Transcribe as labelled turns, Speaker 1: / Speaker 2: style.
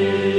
Speaker 1: you.